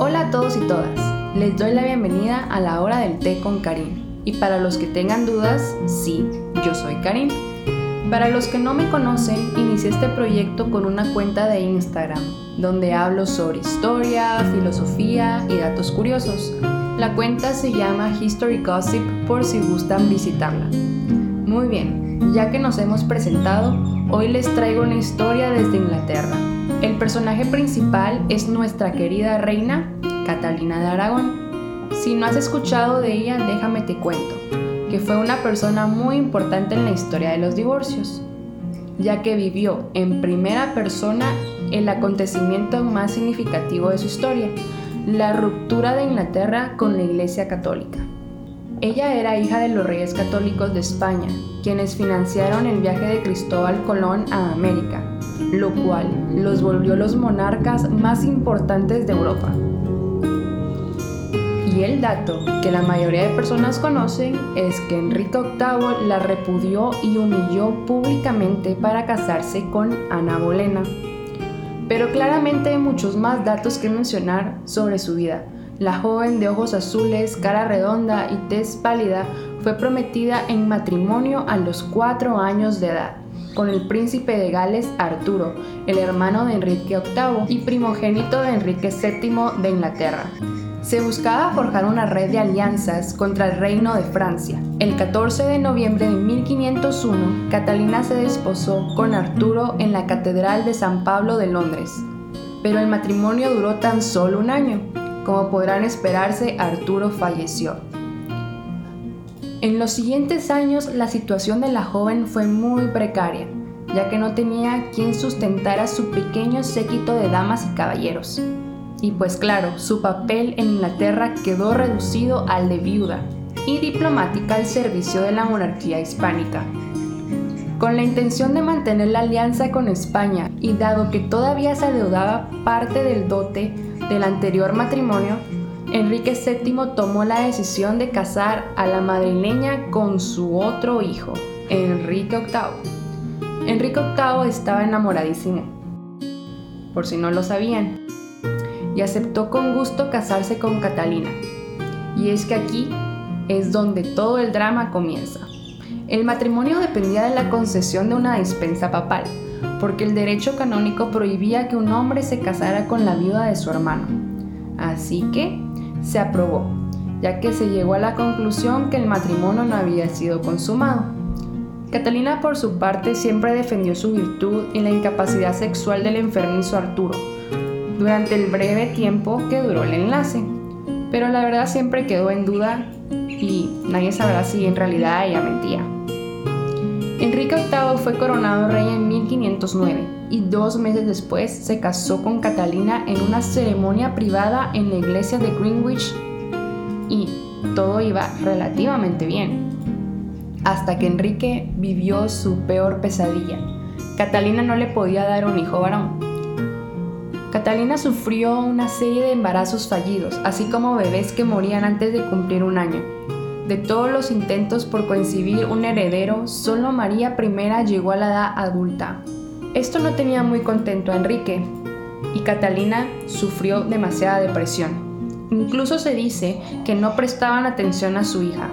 Hola a todos y todas, les doy la bienvenida a la hora del té con Karim. Y para los que tengan dudas, sí, yo soy Karim. Para los que no me conocen, inicié este proyecto con una cuenta de Instagram, donde hablo sobre historia, filosofía y datos curiosos. La cuenta se llama History Gossip por si gustan visitarla. Muy bien, ya que nos hemos presentado, hoy les traigo una historia desde Inglaterra. El personaje principal es nuestra querida reina, Catalina de Aragón. Si no has escuchado de ella, déjame te cuento que fue una persona muy importante en la historia de los divorcios, ya que vivió en primera persona el acontecimiento más significativo de su historia, la ruptura de Inglaterra con la Iglesia Católica. Ella era hija de los reyes católicos de España, quienes financiaron el viaje de Cristóbal Colón a América, lo cual los volvió los monarcas más importantes de Europa. Y el dato que la mayoría de personas conocen es que Enrique VIII la repudió y humilló públicamente para casarse con Ana Bolena. Pero claramente hay muchos más datos que mencionar sobre su vida. La joven de ojos azules, cara redonda y tez pálida fue prometida en matrimonio a los cuatro años de edad con el príncipe de Gales Arturo, el hermano de Enrique VIII y primogénito de Enrique VII de Inglaterra se buscaba forjar una red de alianzas contra el reino de Francia. El 14 de noviembre de 1501, Catalina se desposó con Arturo en la Catedral de San Pablo de Londres. Pero el matrimonio duró tan solo un año. Como podrán esperarse, Arturo falleció. En los siguientes años la situación de la joven fue muy precaria, ya que no tenía quien sustentara su pequeño séquito de damas y caballeros. Y pues claro, su papel en Inglaterra quedó reducido al de viuda y diplomática al servicio de la monarquía hispánica. Con la intención de mantener la alianza con España y dado que todavía se adeudaba parte del dote del anterior matrimonio, Enrique VII tomó la decisión de casar a la madrileña con su otro hijo, Enrique VIII. Enrique VIII estaba enamoradísimo, por si no lo sabían y aceptó con gusto casarse con Catalina. Y es que aquí es donde todo el drama comienza. El matrimonio dependía de la concesión de una dispensa papal, porque el derecho canónico prohibía que un hombre se casara con la viuda de su hermano. Así que se aprobó, ya que se llegó a la conclusión que el matrimonio no había sido consumado. Catalina por su parte siempre defendió su virtud y la incapacidad sexual del enfermizo Arturo, durante el breve tiempo que duró el enlace. Pero la verdad siempre quedó en duda y nadie sabrá si en realidad ella mentía. Enrique VIII fue coronado rey en 1509 y dos meses después se casó con Catalina en una ceremonia privada en la iglesia de Greenwich y todo iba relativamente bien. Hasta que Enrique vivió su peor pesadilla. Catalina no le podía dar un hijo varón Catalina sufrió una serie de embarazos fallidos, así como bebés que morían antes de cumplir un año. De todos los intentos por concebir un heredero, solo María I llegó a la edad adulta. Esto no tenía muy contento a Enrique, y Catalina sufrió demasiada depresión. Incluso se dice que no prestaban atención a su hija.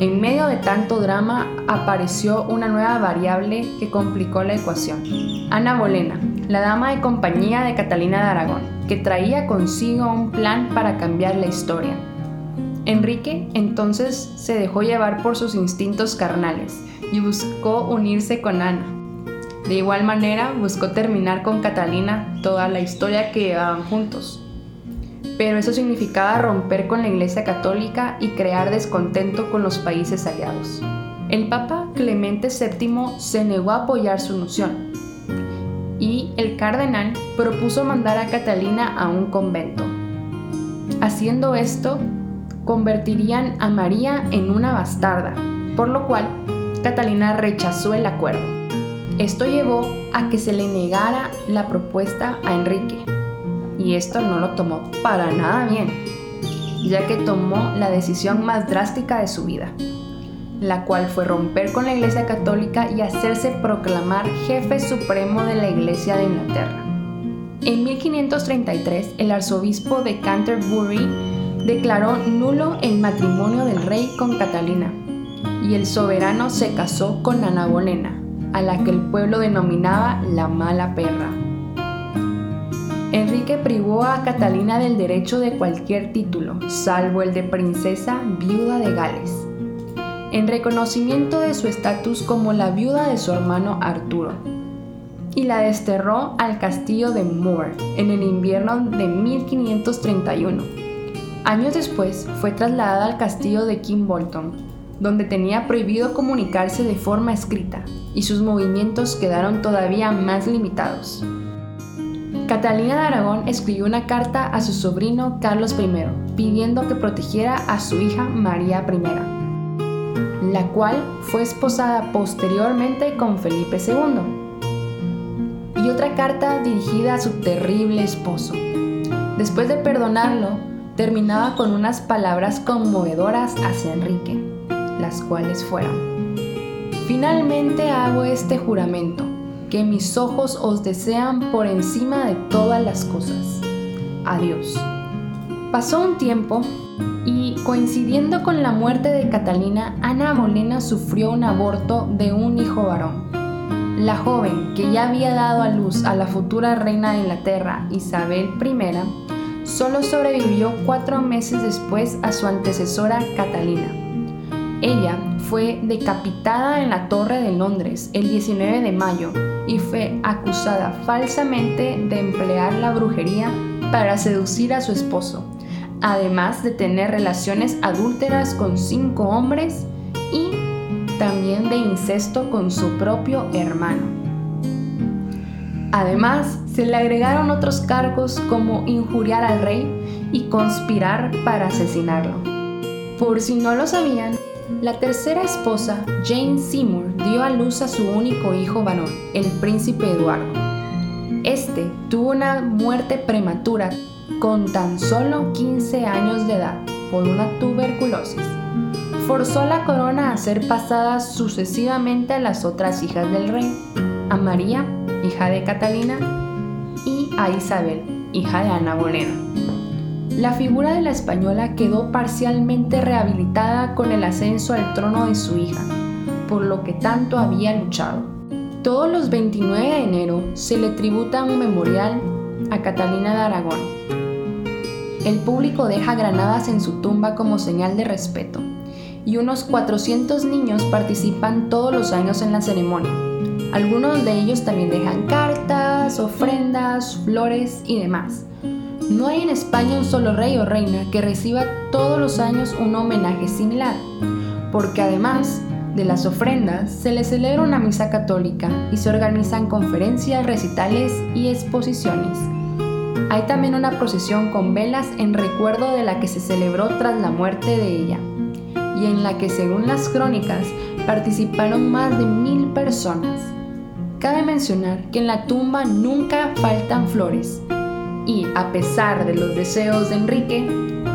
En medio de tanto drama apareció una nueva variable que complicó la ecuación. Ana Bolena, la dama de compañía de Catalina de Aragón, que traía consigo un plan para cambiar la historia. Enrique entonces se dejó llevar por sus instintos carnales y buscó unirse con Ana. De igual manera buscó terminar con Catalina toda la historia que llevaban juntos. Pero eso significaba romper con la Iglesia Católica y crear descontento con los países aliados. El Papa Clemente VII se negó a apoyar su noción y el cardenal propuso mandar a Catalina a un convento. Haciendo esto, convertirían a María en una bastarda, por lo cual Catalina rechazó el acuerdo. Esto llevó a que se le negara la propuesta a Enrique, y esto no lo tomó para nada bien, ya que tomó la decisión más drástica de su vida la cual fue romper con la Iglesia Católica y hacerse proclamar jefe supremo de la Iglesia de Inglaterra. En 1533, el arzobispo de Canterbury declaró nulo el matrimonio del rey con Catalina, y el soberano se casó con Ana Bolena, a la que el pueblo denominaba la mala perra. Enrique privó a Catalina del derecho de cualquier título, salvo el de princesa viuda de Gales, en reconocimiento de su estatus como la viuda de su hermano Arturo, y la desterró al castillo de Moore en el invierno de 1531. Años después fue trasladada al castillo de Kimbolton, donde tenía prohibido comunicarse de forma escrita, y sus movimientos quedaron todavía más limitados. Catalina de Aragón escribió una carta a su sobrino Carlos I pidiendo que protegiera a su hija María I, la cual fue esposada posteriormente con Felipe II. Y otra carta dirigida a su terrible esposo. Después de perdonarlo, terminaba con unas palabras conmovedoras hacia Enrique, las cuales fueron, Finalmente hago este juramento que mis ojos os desean por encima de todas las cosas. Adiós. Pasó un tiempo y coincidiendo con la muerte de Catalina, Ana Bolena sufrió un aborto de un hijo varón. La joven, que ya había dado a luz a la futura reina de Inglaterra, Isabel I, solo sobrevivió cuatro meses después a su antecesora Catalina. Ella fue decapitada en la Torre de Londres el 19 de mayo y fue acusada falsamente de emplear la brujería para seducir a su esposo, además de tener relaciones adúlteras con cinco hombres y también de incesto con su propio hermano. Además, se le agregaron otros cargos como injuriar al rey y conspirar para asesinarlo. Por si no lo sabían, la tercera esposa, Jane Seymour, dio a luz a su único hijo varón, el príncipe Eduardo. Este tuvo una muerte prematura con tan solo 15 años de edad por una tuberculosis. Forzó la corona a ser pasada sucesivamente a las otras hijas del rey, a María, hija de Catalina, y a Isabel, hija de Ana Bolena. La figura de la española quedó parcialmente rehabilitada con el ascenso al trono de su hija, por lo que tanto había luchado. Todos los 29 de enero se le tributa un memorial a Catalina de Aragón. El público deja granadas en su tumba como señal de respeto, y unos 400 niños participan todos los años en la ceremonia. Algunos de ellos también dejan cartas, ofrendas, flores y demás. No hay en España un solo rey o reina que reciba todos los años un homenaje similar, porque además de las ofrendas se le celebra una misa católica y se organizan conferencias, recitales y exposiciones. Hay también una procesión con velas en recuerdo de la que se celebró tras la muerte de ella, y en la que según las crónicas participaron más de mil personas. Cabe mencionar que en la tumba nunca faltan flores, y, a pesar de los deseos de Enrique,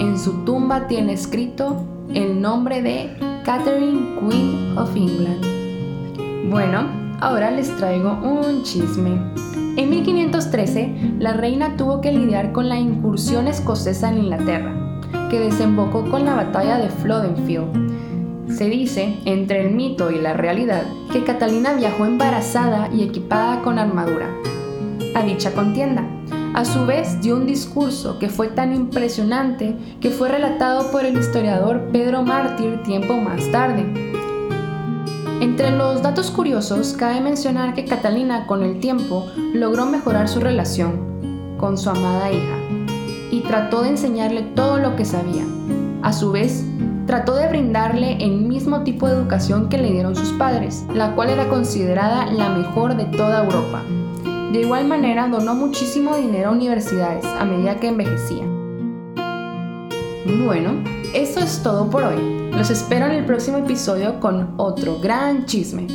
en su tumba tiene escrito el nombre de Catherine Queen of England. Bueno, ahora les traigo un chisme. En 1513, la reina tuvo que lidiar con la incursión escocesa en Inglaterra, que desembocó con la batalla de Flodenfield. Se dice, entre el mito y la realidad, que Catalina viajó embarazada y equipada con armadura a dicha contienda, a su vez dio un discurso que fue tan impresionante que fue relatado por el historiador Pedro Mártir tiempo más tarde. Entre los datos curiosos cabe mencionar que Catalina con el tiempo logró mejorar su relación con su amada hija y trató de enseñarle todo lo que sabía. A su vez, trató de brindarle el mismo tipo de educación que le dieron sus padres, la cual era considerada la mejor de toda Europa. De igual manera, donó muchísimo dinero a universidades a medida que envejecía. Bueno, eso es todo por hoy. Los espero en el próximo episodio con otro gran chisme.